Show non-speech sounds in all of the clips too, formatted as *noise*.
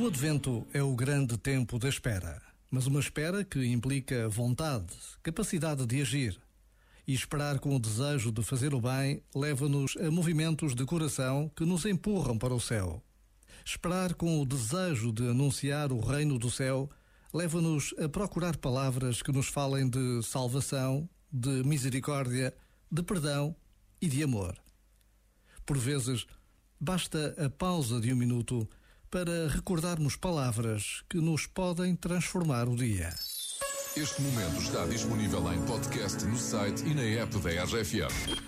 O advento é o grande tempo da espera, mas uma espera que implica vontade, capacidade de agir. E esperar com o desejo de fazer o bem leva-nos a movimentos de coração que nos empurram para o céu. Esperar com o desejo de anunciar o reino do céu leva-nos a procurar palavras que nos falem de salvação, de misericórdia, de perdão e de amor. Por vezes, basta a pausa de um minuto para recordarmos palavras que nos podem transformar o dia. Este momento está disponível em podcast no site e na app da RFM.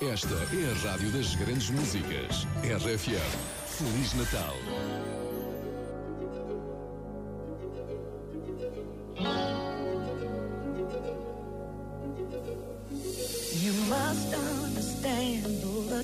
Esta é a rádio das grandes músicas. RFM. Feliz Natal.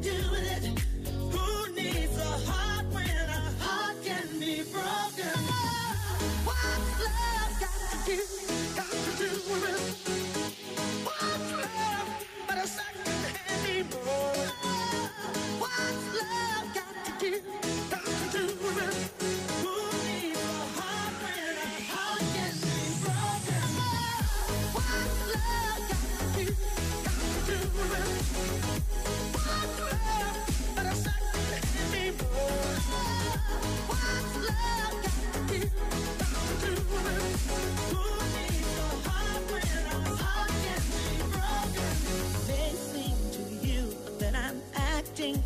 Who needs a heart when a heart can be broken? Love? Got to do with it?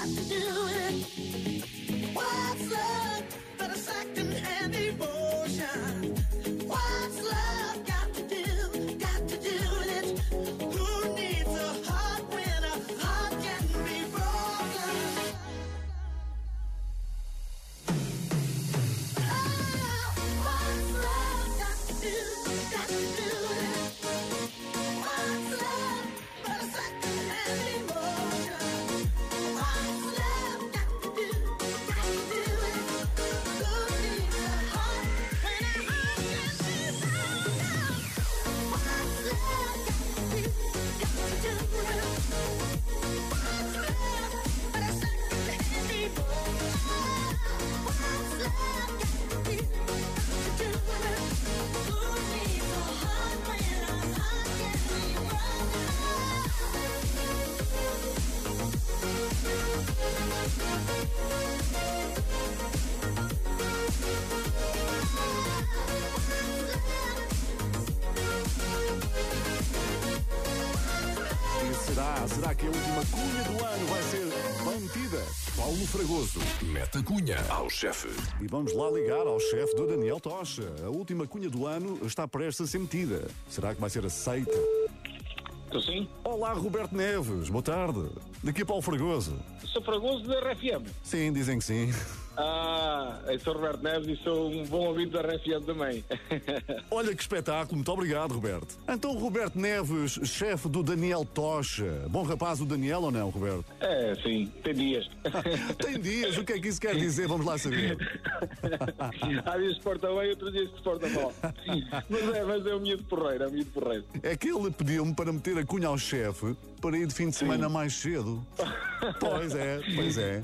Got to do será? Será que a última cunha do ano vai ser mantida? Paulo Fragoso. Mete a cunha ao chefe. E vamos lá ligar ao chefe do Daniel Tocha. A última cunha do ano está prestes a ser metida. Será que vai ser aceita? Estou sim? Olá, Roberto Neves. Boa tarde. Daqui a Paulo Fragoso. Sou Fragoso da RFM. Sim, dizem que sim. Ah, eu sou Roberto Neves e sou um bom ouvinte da RFM também. *laughs* Olha que espetáculo. Muito obrigado, Roberto. Então, Roberto Neves, chefe do Daniel Tocha. Bom rapaz o Daniel ou não, Roberto? é, sim, tem dias. *laughs* Tem dias. O que é que isso quer dizer? Vamos lá saber. *laughs* Há dias que se porta bem, outros dias que se porta mal. Mas é, mas é o miúdo porreiro, é o miúdo porreiro. É que ele pediu-me para meter a cunha ao chefe para ir de fim de semana mais cedo. Pois é, pois é.